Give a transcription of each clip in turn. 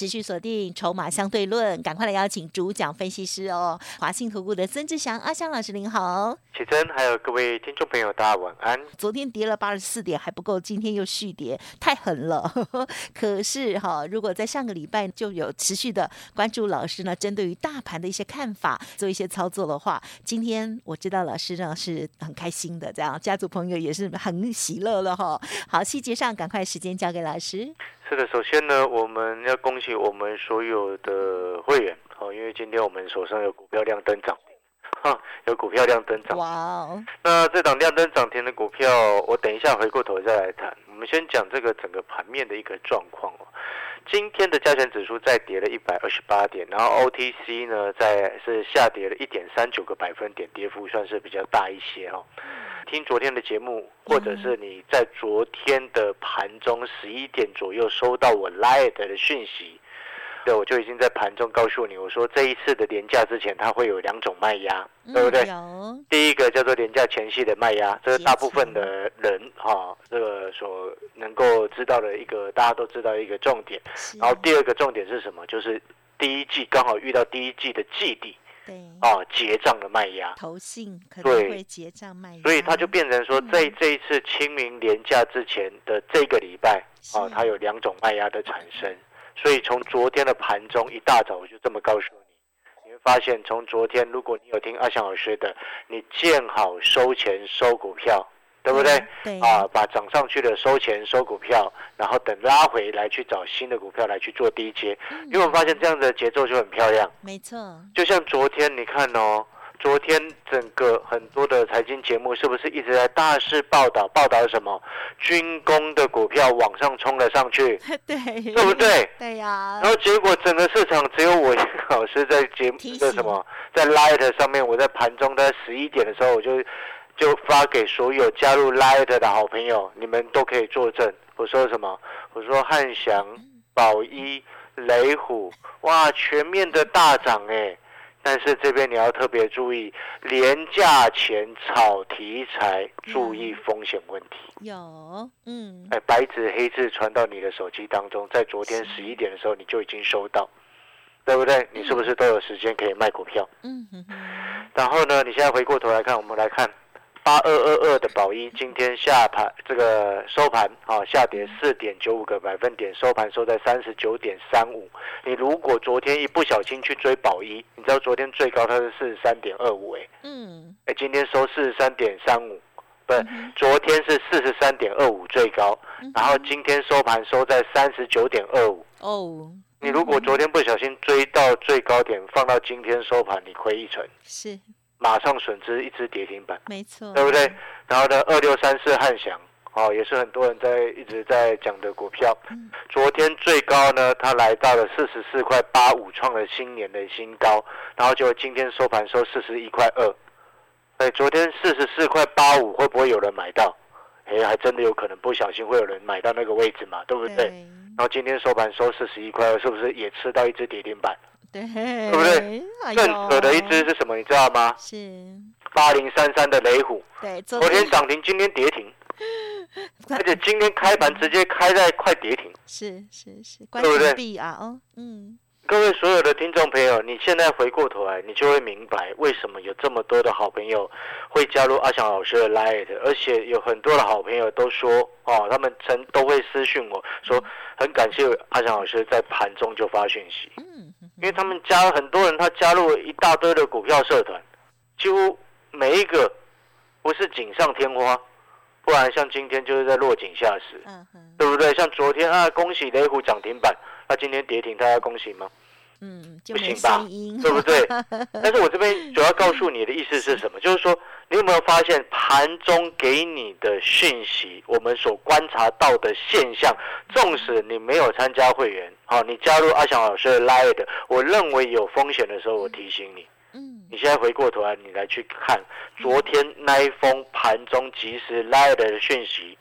持续锁定筹码相对论，赶快来邀请主讲分析师哦，华信投顾的曾志祥阿香老师您好，启真还有各位听众朋友大家晚安。昨天跌了八十四点还不够，今天又续跌，太狠了。可是哈，如果在上个礼拜就有持续的关注老师呢，针对于大盘的一些看法，做一些操作的话，今天我知道老师呢是很开心的，这样家族朋友也是很喜乐了哈。好，细节上赶快时间交给老师。是的，首先呢，我们要恭喜我们所有的会员哦，因为今天我们手上有股票亮灯涨停，哈，有股票亮灯涨。哇哦！那这档亮灯涨停的股票，我等一下回过头再来谈。我们先讲这个整个盘面的一个状况哦。今天的加权指数再跌了一百二十八点，然后 OTC 呢在是下跌了一点三九个百分点，跌幅算是比较大一些哦。听昨天的节目，或者是你在昨天的盘中十一点左右收到我 Light 的讯息，对，我就已经在盘中告诉你，我说这一次的廉价之前，它会有两种卖压，对不对？第一个叫做廉价前夕的卖压，这是大部分的人哈，这个所能够知道的一个大家都知道一个重点。然后第二个重点是什么？就是第一季刚好遇到第一季的季底。啊，结账的卖压，投信可能会结账卖压，所以它就变成说，在这一次清明廉假之前的这个礼拜，啊，它有两种卖压的产生。所以从昨天的盘中一大早，我就这么告诉你，你会发现从昨天，如果你有听阿翔老师的，你见好收钱收股票。对不对？啊，把涨上去的收钱收股票，然后等拉回来去找新的股票来去做低阶，因为我发现这样的节奏就很漂亮。没错，就像昨天你看哦，昨天整个很多的财经节目是不是一直在大肆报道报道什么军工的股票往上冲了上去？对，对不对？对呀。然后结果整个市场只有我一个老师在节目的什么在 Light 上面，我在盘中在十一点的时候我就。就发给所有加入 Light 的好朋友，你们都可以作证。我说什么？我说汉翔、宝一、雷虎，哇，全面的大涨哎！但是这边你要特别注意，廉价前炒题材，注意风险问题。有，嗯，哎，白纸黑字传到你的手机当中，在昨天十一点的时候你就已经收到，对不对？你是不是都有时间可以卖股票？嗯哼。然后呢，你现在回过头来看，我们来看。八二二二的宝一今天下盘这个收盘啊下跌四点九五个百分点，收盘收在三十九点三五。你如果昨天一不小心去追宝一，你知道昨天最高它是四十三点二五哎，嗯，哎今天收四十三点三五，不，昨天是四十三点二五最高，然后今天收盘收在三十九点二五。哦，你如果昨天不小心追到最高点，放到今天收盘，你亏一成。是。马上损失一只跌停板，没错，对不对？然后呢，二六三四汉翔，哦，也是很多人在一直在讲的股票。昨天最高呢，它来到了四十四块八五，创了新年的新高。然后就今天收盘收四十一块二，哎，昨天四十四块八五，会不会有人买到？哎，还真的有可能不小心会有人买到那个位置嘛，对不对？然后今天收盘收四十一块二，是不是也吃到一只跌停板？对，对不对？更扯的一只是什么？你知道吗？是八零三三的雷虎。对，昨天涨停，今天跌停，而且今天开盘直接开在快跌停。是是是，对不对？啊，哦，嗯。各位所有的听众朋友，你现在回过头来，你就会明白为什么有这么多的好朋友会加入阿翔老师的 Light，而且有很多的好朋友都说，哦，他们曾都会私讯我说，很感谢阿翔老师在盘中就发讯息，嗯，因为他们加很多人，他加入了一大堆的股票社团，几乎每一个不是锦上添花，不然像今天就是在落井下石，嗯对不对？像昨天啊，恭喜雷虎涨停板。那今天跌停，他要恭喜吗？嗯，不行吧，对不对？但是我这边主要告诉你的意思是什么？就是说，你有没有发现盘中给你的讯息，我们所观察到的现象，纵使你没有参加会员，好，你加入阿翔老师的 Live，我认为有风险的时候，我提醒你，嗯，你现在回过头来，你来去看昨天那一封盘中及时 Live 的讯息，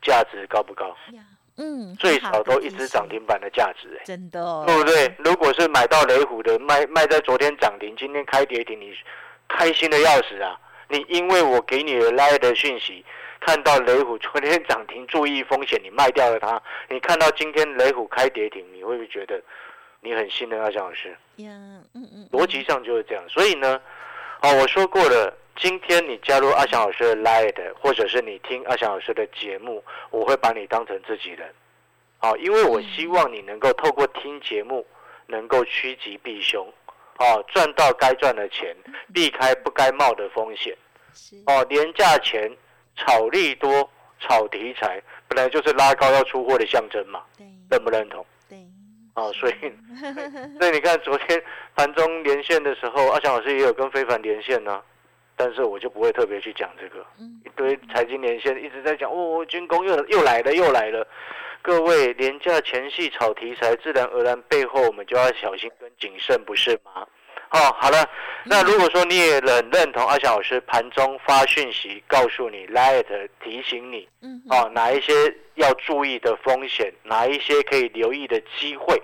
价值高不高？呀，嗯，最少都一只涨停，板的价值、哎，真的哦，对不对？如果是买到雷虎的，卖卖在昨天涨停，今天开跌停，你开心的要死啊！你因为我给你的来的讯息，看到雷虎昨天涨停，注意风险，你卖掉了它，你看到今天雷虎开跌停，你会不会觉得你很信任阿翔老师？呀，嗯嗯，逻辑上就是这样。所以呢，哦，我说过了，今天你加入阿翔老师的 Light，或者是你听阿翔老师的节目，我会把你当成自己人。好、因为我希望你能够透过听节目，能够趋吉避凶，哦，赚到该赚的钱，避开不该冒的风险。是，哦，廉价钱、炒利多、炒题材，本来就是拉高要出货的象征嘛，对认不认同？对，哦，所以，所以你看昨天盘中连线的时候，阿翔老师也有跟非凡连线呢、但是我就不会特别去讲这个，嗯一堆财经连线一直在讲，哦，军工又又来了又来了。各位，廉价前戏炒题材，自然而然背后我们就要小心跟谨慎，不是吗？哦，好了，那如果说你也很认同阿翔老师盘中发讯息告诉你，Light 提醒你，嗯，哦，哪一些要注意的风险，哪一些可以留意的机会，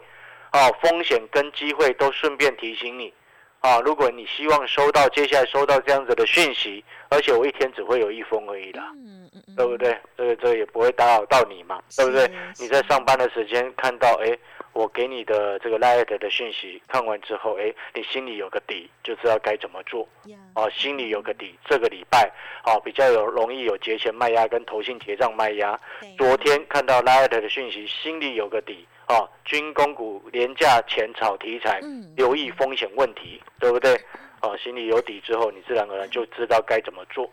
哦，风险跟机会都顺便提醒你，啊，如果你希望收到接下来收到这样子的讯息，而且我一天只会有一封而已啦，嗯嗯嗯，对不对？这个这个也不会打扰到你嘛，对不对？你在上班的时间看到，哎，我给你的这个 Light 的讯息，看完之后，哎，你心里有个底，就知道该怎么做。呀，哦，心里有个底，这个礼拜哦比较有容易有节前卖压跟投信结账卖压。昨天看到 Light 的讯息，心里有个底哦，军工股廉价前炒题材，嗯留意风险问题，对不对？哦，心里有底之后，你自然而然就知道该怎么做。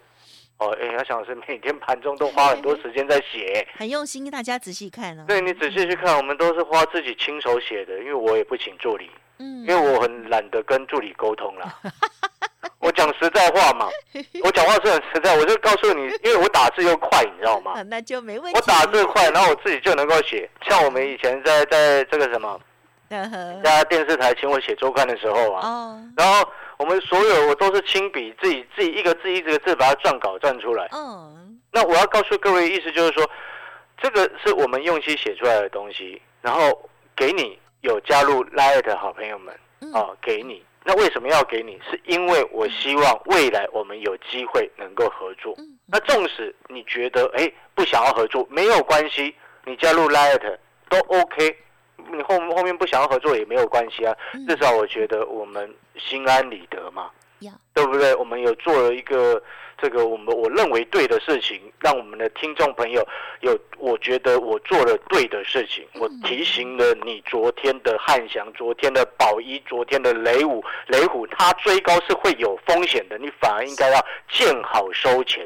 哦，哎，阿翔老师每天盘中都花很多时间在写，很用心，大家仔细看哦。对你仔细去看，我们都是花自己亲手写的，因为我也不请助理。嗯，因为我很懒得跟助理沟通啦。我讲实在话嘛，我讲话是很实在，我就告诉你，因为我打字又快，你知道吗 啊？那就没问题。我打字快，然后我自己就能够写。像我们以前在在这个什么在电视台请我写周刊的时候啊，哦，然后我们所有我都是亲笔自己自己一个字一个字把它撰稿撰出来。嗯，那我要告诉各位，意思就是说，这个是我们用心写出来的东西，然后给你有加入 Light 的好朋友们嗯啊，给你。那为什么要给你？是因为我希望未来我们有机会能够合作。嗯，那纵使你觉得哎不想要合作，没有关系，你加入 Light 都 OK。你后后面不想要合作也没有关系啊，嗯至少我觉得我们心安理得嘛。呀，对不对？我们有做了一个这个我们我认为对的事情，让我们的听众朋友有我觉得我做了对的事情。我提醒了你昨天的汉翔、昨天的宝一、昨天的雷虎，雷虎它追高是会有风险的，你反而应该要见好收钱，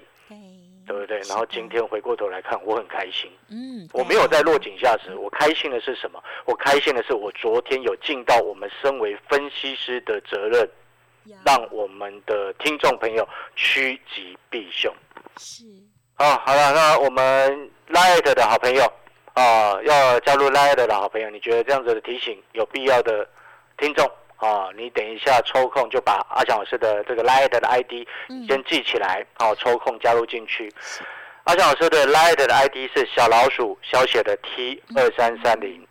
对，不对？然后今天回过头来看，我很开心。嗯，我没有在落井下石，我开心的是什么？我开心的是我昨天有尽到我们身为分析师的责任。呀让我们的听众朋友趋吉避凶。是啊，好了，那我们 Light 的好朋友啊，要加入 Light 的好朋友，你觉得这样子的提醒有必要的听众啊，你等一下抽空就把阿强老师的这个 Light 的 ID 嗯先记起来，好、抽空加入进去。阿强老师的 Light 的 ID 是小老鼠小写的 T 二三三零，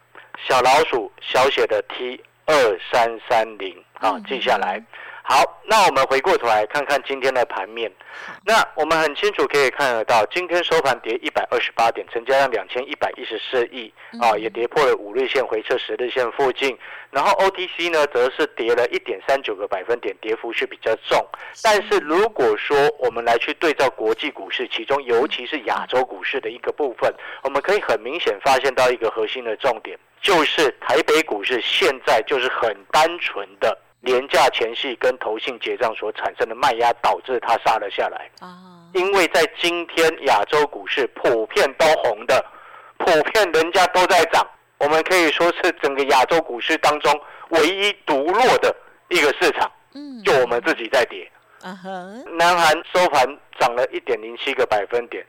小老鼠小写的 T 二三三零，啊嗯，记下来。好，那我们回过头来看看今天的盘面。那我们很清楚可以看得到，今天收盘跌一百二十八点，成交量两千一百一十四亿啊，嗯也跌破了五日线，回撤十日线附近。然后 OTC 呢，则是跌了一点三九个百分点，跌幅是比较重。但是如果说我们来去对照国际股市，其中尤其是亚洲股市的一个部分，我们可以很明显发现到一个核心的重点，就是台北股市现在就是很单纯的。廉价前戏跟投信结账所产生的卖压，导致它杀了下来。啊，因为在今天亚洲股市普遍都红的，普遍人家都在涨，我们可以说是整个亚洲股市当中唯一独落的一个市场，嗯，就我们自己在跌。啊哈，南韩收盘涨了一点零七个百分点，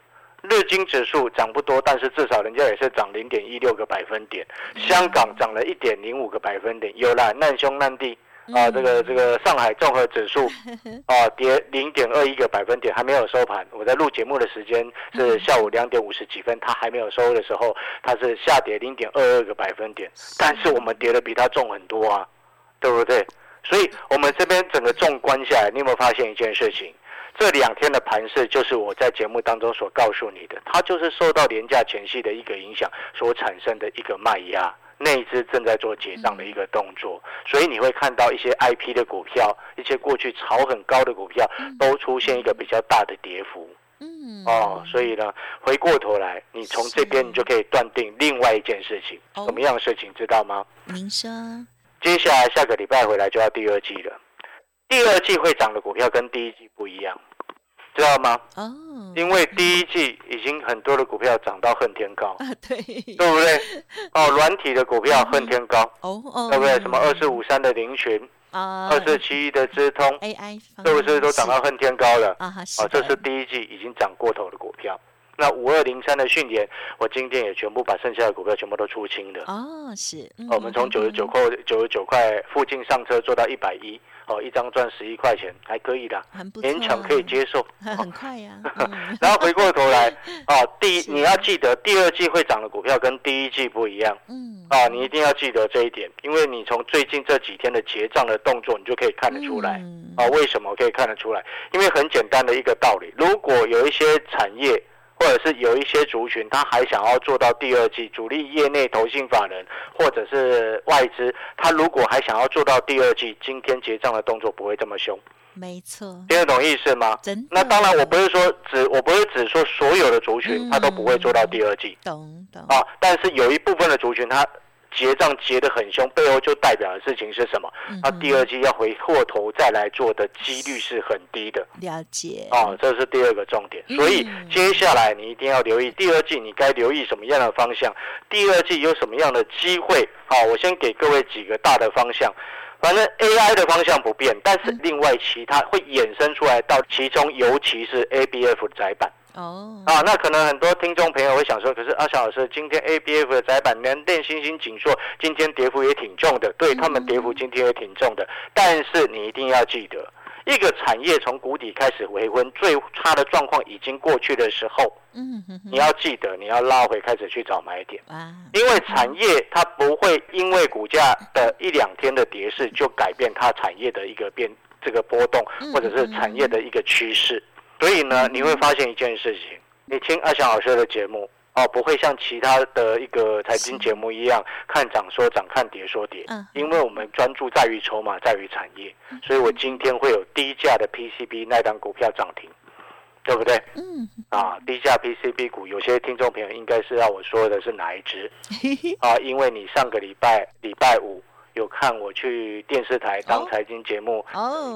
日经指数涨不多，但是至少人家也是涨零点一六个百分点。香港涨了一点零五个百分点，有啦，难兄难弟啊，这个这个上海综合指数 啊跌零点二一个百分点，还没有收盘。我在录节目的时间是下午两点五十几分，它还没有收的时候，它是下跌零点二二个百分点，但是我们跌的比它重很多啊，对不对？所以，我们这边整个纵观下来，你有没有发现一件事情？这两天的盘势，就是我在节目当中所告诉你的，它就是受到廉价前夕的一个影响所产生的一个卖压。内资正在做结账的一个动作，所以你会看到一些 I P 的股票，一些过去炒很高的股票，都出现一个比较大的跌幅。嗯，哦，所以呢，回过头来，你从这边你就可以断定另外一件事情，什么样的事情知道吗？您说。接下来下个礼拜回来就要第二季了，第二季会涨的股票跟第一季不一样。知道吗？哦，因为第一季已经很多的股票涨到恨天高啊，对，对不对？哦，软体的股票恨天高，哦哦，对不对？什么二四五三的林群啊，二四七一的资通 AI，是不是都涨到恨天高了？啊，哦，这是第一季已经涨过头的股票。那五二零三的训练，我今天也全部把剩下的股票全部都出清了。哦，是，我们从九十九块九十九块附近上车做到一百一。哦，一张赚十一块钱，还可以的，勉强可以接受。很快呀。然后回过头来，哦，第你要记得，第二季会涨的股票跟第一季不一样。嗯。啊，你一定要记得这一点，因为你从最近这几天的结账的动作，你就可以看得出来。哦，为什么可以看得出来？因为很简单的一个道理，如果有一些产业。或者是有一些族群，他还想要做到第二季，主力业内投信法人或者是外资，他如果还想要做到第二季，今天结账的动作不会这么凶。没错，听得懂意思吗？真。那当然，我不是说只，我不是只说所有的族群他都不会做到第二季。懂懂。啊，但是有一部分的族群他。结账结得很凶，背后就代表的事情是什么？他第二季要回过头再来做的几率是很低的。了解。哦，这是第二个重点。所以接下来你一定要留意第二季，你该留意什么样的方向？第二季有什么样的机会？好，我先给各位几个大的方向。反正 AI 的方向不变，但是另外其他会衍生出来到其中，尤其是 ABF 窄板。哦，啊，那可能很多听众朋友会想说，可是阿翔老师，今天 A B F 的窄板连电星星紧缩今天跌幅也挺重的，对他们跌幅今天也挺重的。但是你一定要记得，一个产业从谷底开始回温，最差的状况已经过去的时候，嗯，你要记得你要拉回开始去找买点，因为产业它不会因为股价的一两天的跌势就改变它产业的一个变这个波动，或者是产业的一个趋势。所以呢，你会发现一件事情，你听阿翔老师的节目哦，不会像其他的一个财经节目一样看涨说涨，看跌说跌。嗯，因为我们专注在于筹码，在于产业，所以我今天会有低价的 PCB 那档股票涨停，对不对？嗯。啊，低价 PCB 股，有些听众朋友应该是要我说的是哪一只？啊，因为你上个礼拜礼拜五有看我去电视台当财经节目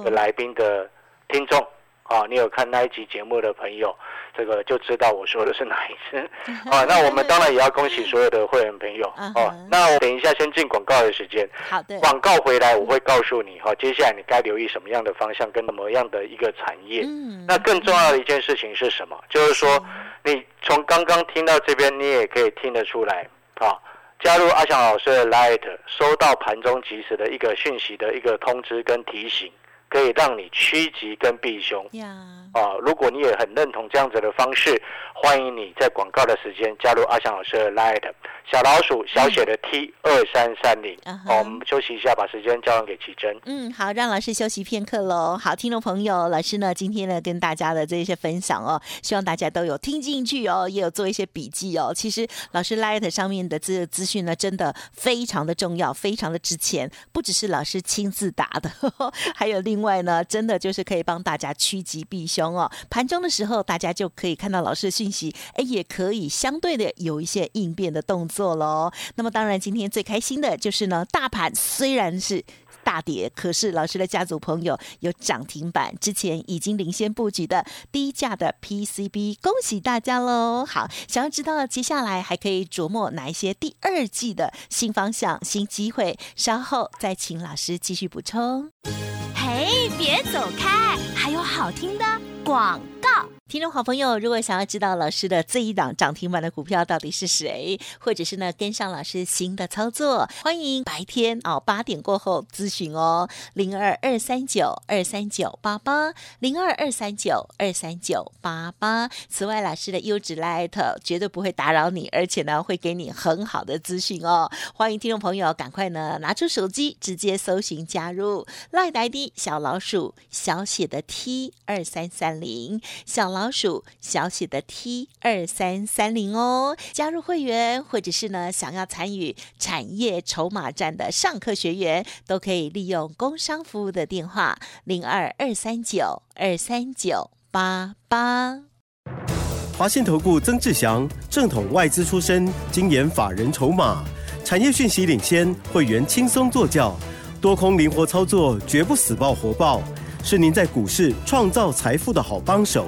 的来宾的听众。啊，你有看那一集节目的朋友，这个就知道我说的是哪一次。啊，那我们当然也要恭喜所有的会员朋友。哦，那我等一下先进广告的时间。好的。广告回来我会告诉你，哈，接下来你该留意什么样的方向跟什么样的一个产业。嗯。那更重要的一件事情是什么？就是说，你从刚刚听到这边，你也可以听得出来，啊，加入阿翔老师的 Light，收到盘中及时的一个讯息的一个通知跟提醒。可以让你趋吉跟避凶啊！如果你也很认同这样子的方式，欢迎你在广告的时间加入阿翔老师的 Light 小老鼠小写的 T 二三三零。好，我们休息一下，把时间交还给奇珍。嗯，好，让老师休息片刻喽。好，听众朋友，老师呢今天呢跟大家的这些分享哦，希望大家都有听进去哦，也有做一些笔记哦。其实老师 Light 上面的这个资讯呢，真的非常的重要，非常的值钱，不只是老师亲自答的，还有另。外呢，真的就是可以帮大家趋吉避凶哦。盘中的时候，大家就可以看到老师的讯息，哎，也可以相对的有一些应变的动作喽。那么当然，今天最开心的就是呢，大盘虽然是。大跌，可是老师的家族朋友有涨停板，之前已经领先布局的低价的 PCB，恭喜大家喽！好，想要知道接下来还可以琢磨哪一些第二季的新方向、新机会，稍后再请老师继续补充。别走开，还有好听的广告。听众好朋友，如果想要知道老师的这一档涨停板的股票到底是谁，或者是呢跟上老师新的操作，欢迎白天哦八点过后咨询哦，零二二三九二三九八八零二二三九二三九八八。此外，老师的优质 Light 绝对不会打扰你，而且呢会给你很好的资讯哦。欢迎听众朋友赶快呢拿出手机直接搜寻加入 Light ID 小老鼠小写的 T 二三三零小老。鼠小写的 T 二三三零哦，加入会员或者是呢想要参与产业筹码站的上课学员，都可以利用工商服务的电话零二二三九二三九八八。华信投顾曾志祥，正统外资出身，精研法人筹码，产业讯息领先，会员轻松做教，多空灵活操作，绝不死爆活爆，是您在股市创造财富的好帮手。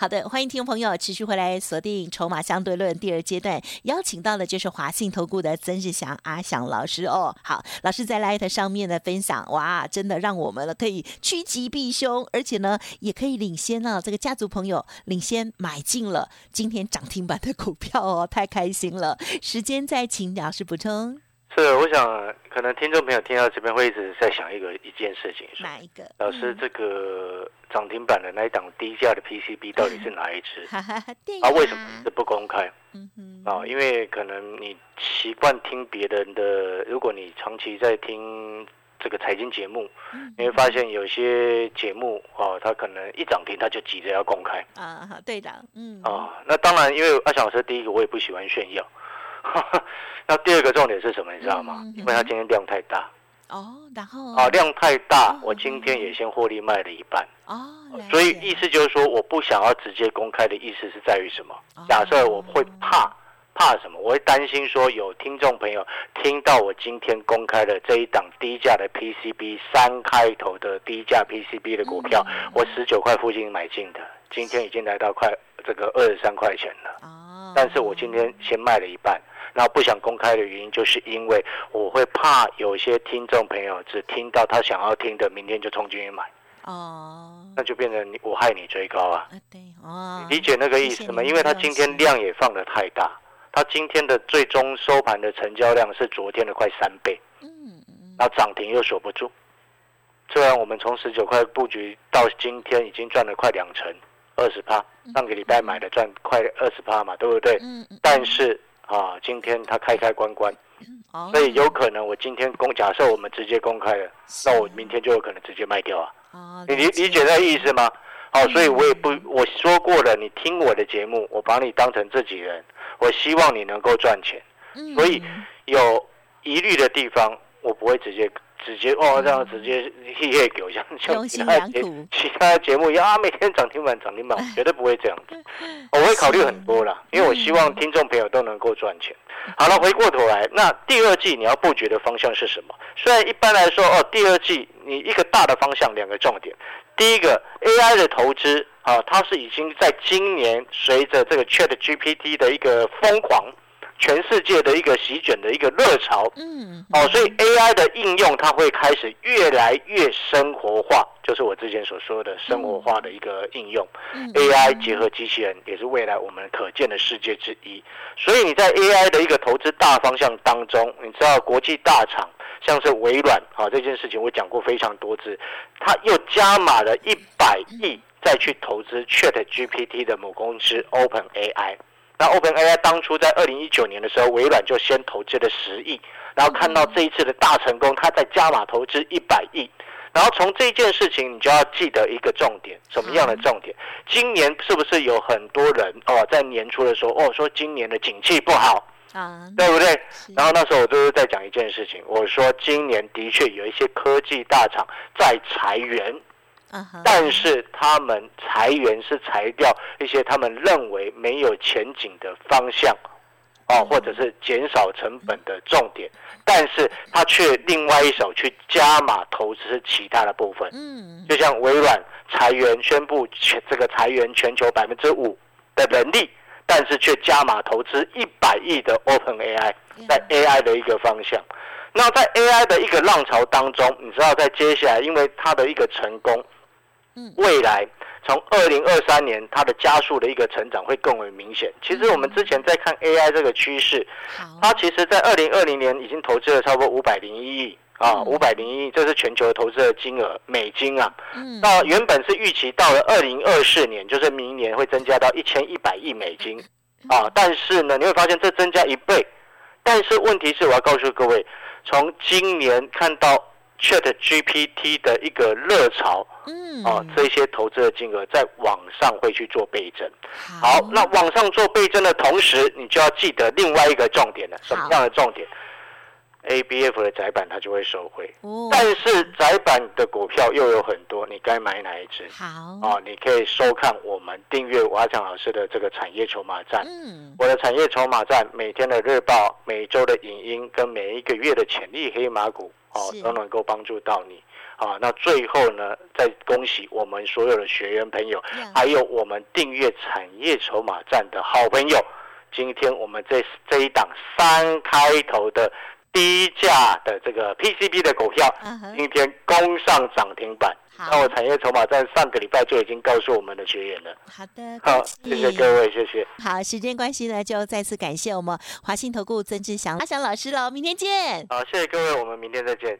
好的，欢迎听众朋友持续回来锁定《筹码相对论》第二阶段，邀请到的就是华信投顾的曾志祥阿祥老师哦。好，老师在 Light 上面的分享，哇，真的让我们呢可以趋吉避凶，而且呢也可以领先了这个家族朋友领先买进了今天涨停板的股票哦，太开心了。时间再请老师补充。是，我想可能听众朋友听到这边会一直在想一个一件事情，哪一个？老师，这个涨停板的那一档低价的 PCB 到底是哪一支？啊，为什么是不公开？嗯哼，啊，因为可能你习惯听别人的，如果你长期在听这个财经节目，你会发现有些节目哦，他可能一涨停他就急着要公开。啊，对的，嗯。啊，那当然，因为阿翔老师第一个我也不喜欢炫耀。那第二个重点是什么？你知道吗？因为它今天量太大。哦，然后啊，量太大，我今天也先获利卖了一半。哦，所以意思就是说，我不想要直接公开的意思是在于什么？假设我会怕怕什么？我会担心说有听众朋友听到我今天公开的这一档低价的 PCB 三开头的低价 PCB 的股票，我十九块附近买进的，今天已经来到快这个二十三块钱了。哦，但是我今天先卖了一半。那不想公开的原因，就是因为我会怕有些听众朋友只听到他想要听的，明天就冲进去买。哦，那就变成我害你追高啊。对，哦，理解那个意思吗？因为他今天量也放的太大，他今天的最终收盘的成交量是昨天的快三倍。嗯嗯。然后涨停又锁不住，虽然我们从十九块布局到今天已经赚了快两成，二十趴。上个礼拜买的赚快二十趴嘛，对不对？嗯嗯。但是。啊，今天它开开关关，所以有可能我今天公假设我们直接公开了，那我明天就有可能直接卖掉啊。你理理解那意思吗？好，所以我也不我说过了，你听我的节目，我把你当成自己人，我希望你能够赚钱。所以有疑虑的地方，我不会直接。直接哦，这样直接业给我，像像其他节其他节目一样啊，每天涨停板涨停板，绝对不会这样子。我会考虑很多啦，因为我希望听众朋友都能够赚钱。好了，回过头来，那第二季你要布局的方向是什么？虽然一般来说哦，第二季你一个大的方向，两个重点。第一个 AI 的投资啊，它是已经在今年随着这个 Chat GPT 的一个疯狂。全世界的一个席卷的一个热潮，嗯，哦，所以 AI 的应用它会开始越来越生活化，就是我之前所说的生活化的一个应用。AI 结合机器人也是未来我们可见的世界之一。所以你在 AI 的一个投资大方向当中，你知道国际大厂像是微软啊这件事情我讲过非常多次，它又加码了一百亿再去投资 Chat GPT 的母公司 Open AI。那 Open AI 当初在二零一九年的时候，微软就先投资了十亿，然后看到这一次的大成功，他在加码投资一百亿，然后从这件事情，你就要记得一个重点，什么样的重点？今年是不是有很多人哦，在年初的时候哦，说今年的景气不好啊，对不对？然后那时候我都是在讲一件事情，我说今年的确有一些科技大厂在裁员。但是他们裁员是裁掉一些他们认为没有前景的方向，哦，或者是减少成本的重点，但是他却另外一手去加码投资其他的部分。嗯，就像微软裁员宣布全这个裁员全球百分之五的能力，但是却加码投资一百亿的 Open AI，在 AI 的一个方向。那在 AI 的一个浪潮当中，你知道在接下来，因为它的一个成功，嗯，未来从二零二三年它的加速的一个成长会更为明显。其实我们之前在看 AI 这个趋势，它其实在二零二零年已经投资了差不多五百零一亿啊，五百零一亿，这是全球投资的金额美金啊。嗯，那原本是预期到了二零二四年，就是明年会增加到一千一百亿美金啊，但是呢，你会发现这增加一倍，但是问题是我要告诉各位。从今年看到 Chat GPT 的一个热潮，嗯，啊，这些投资的金额在网上会去做倍增。好，那网上做倍增的同时，你就要记得另外一个重点了，什么样的重点？A B F 的窄板它就会收回，但是窄板的股票又有很多，你该买哪一只？好啊，你可以收看我们订阅阿强老师的这个产业筹码站。嗯，我的产业筹码站每天的日报、每周的影音跟每一个月的潜力黑马股哦，都能够帮助到你。啊，那最后呢，再恭喜我们所有的学员朋友，还有我们订阅产业筹码站的好朋友，今天我们这这一档三开头的。低价的这个 PCB 的股票，今天攻上涨停板。那我产业筹码在上个礼拜就已经告诉我们的学员了。好的，好，谢谢各位，谢谢。好，时间关系呢，就再次感谢我们华信投顾曾志祥阿祥老师喽，明天见。好，谢谢各位，我们明天再见。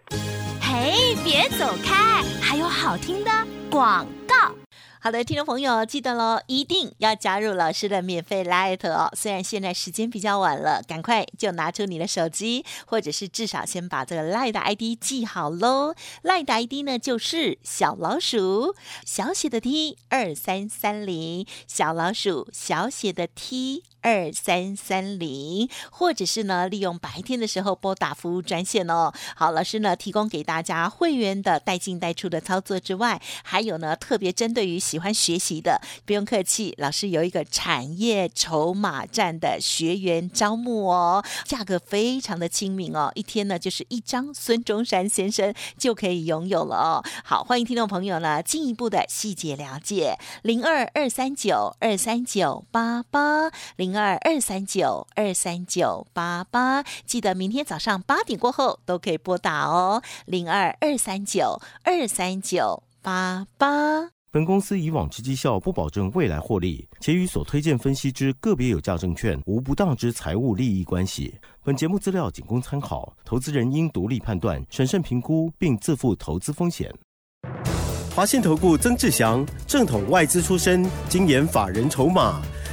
嘿，别走开，还有好听的广告。好的，听众朋友，记得喽，一定要加入老师的免费 Light 哦。虽然现在时间比较晚了，赶快就拿出你的手机，或者是至少先把这个 Light 的 ID 记好喽。Light 的 ID 呢，就是小老鼠小写的 T 二三三零，小老鼠小写的 T。二三三零，或者是呢，利用白天的时候拨打服务专线哦。好，老师呢提供给大家会员的带进带出的操作之外，还有呢特别针对于喜欢学习的，不用客气，老师有一个产业筹码站的学员招募哦，价格非常的亲民哦，一天呢就是一张孙中山先生就可以拥有了哦。好，欢迎听众朋友呢进一步的细节了解零二二三九二三九八八零。零二二三九二三九八八，记得明天早上八点过后都可以拨打哦。零二二三九二三九八八。本公司以往之绩效不保证未来获利，且与所推荐分析之个别有价证券无不当之财务利益关系。本节目资料仅供参考，投资人应独立判断、审慎评估，并自负投资风险。华信投顾曾志祥，正统外资出身，精研法人筹码。